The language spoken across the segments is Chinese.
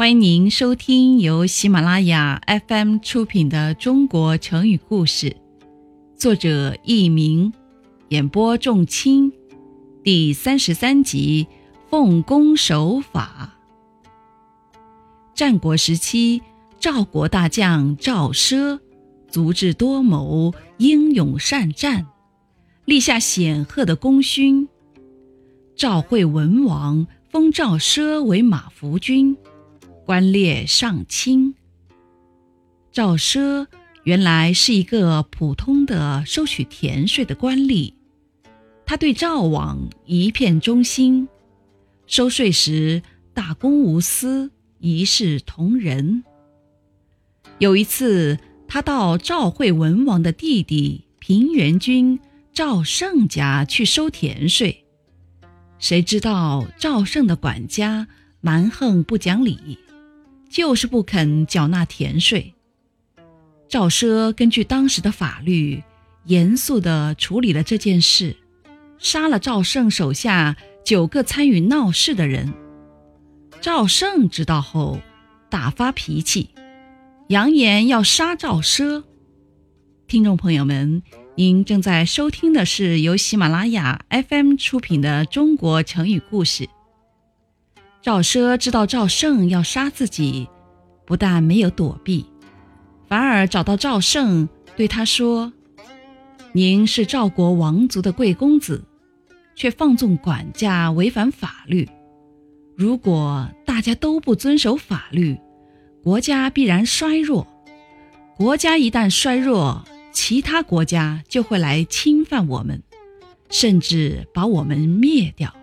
欢迎您收听由喜马拉雅 FM 出品的《中国成语故事》，作者佚名，演播仲卿，第三十三集《奉公守法》。战国时期，赵国大将赵奢，足智多谋，英勇善战，立下显赫的功勋。赵惠文王封赵奢为马服君，官列上卿。赵奢原来是一个普通的收取田税的官吏，他对赵王一片忠心，收税时大公无私。一视同仁。有一次，他到赵惠文王的弟弟平原君赵胜家去收田税，谁知道赵胜的管家蛮横不讲理，就是不肯缴纳田税。赵奢根据当时的法律，严肃地处理了这件事，杀了赵胜手下九个参与闹事的人。赵胜知道后，大发脾气，扬言要杀赵奢。听众朋友们，您正在收听的是由喜马拉雅 FM 出品的《中国成语故事》。赵奢知道赵胜要杀自己，不但没有躲避，反而找到赵胜，对他说：“您是赵国王族的贵公子，却放纵管家，违反法律。”如果大家都不遵守法律，国家必然衰弱。国家一旦衰弱，其他国家就会来侵犯我们，甚至把我们灭掉。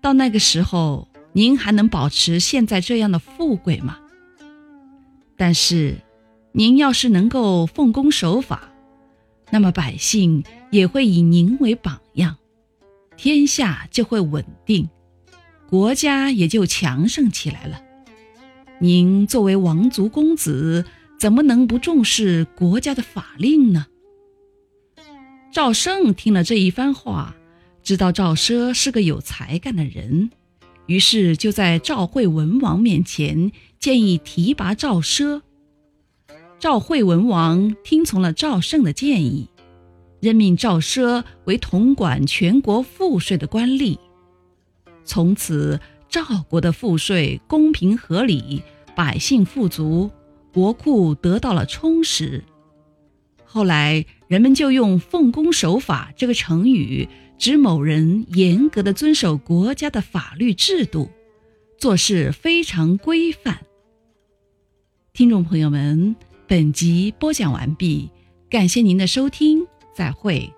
到那个时候，您还能保持现在这样的富贵吗？但是，您要是能够奉公守法，那么百姓也会以您为榜样，天下就会稳定。国家也就强盛起来了。您作为王族公子，怎么能不重视国家的法令呢？赵胜听了这一番话，知道赵奢是个有才干的人，于是就在赵惠文王面前建议提拔赵奢。赵惠文王听从了赵胜的建议，任命赵奢为统管全国赋税的官吏。从此，赵国的赋税公平合理，百姓富足，国库得到了充实。后来，人们就用“奉公守法”这个成语，指某人严格的遵守国家的法律制度，做事非常规范。听众朋友们，本集播讲完毕，感谢您的收听，再会。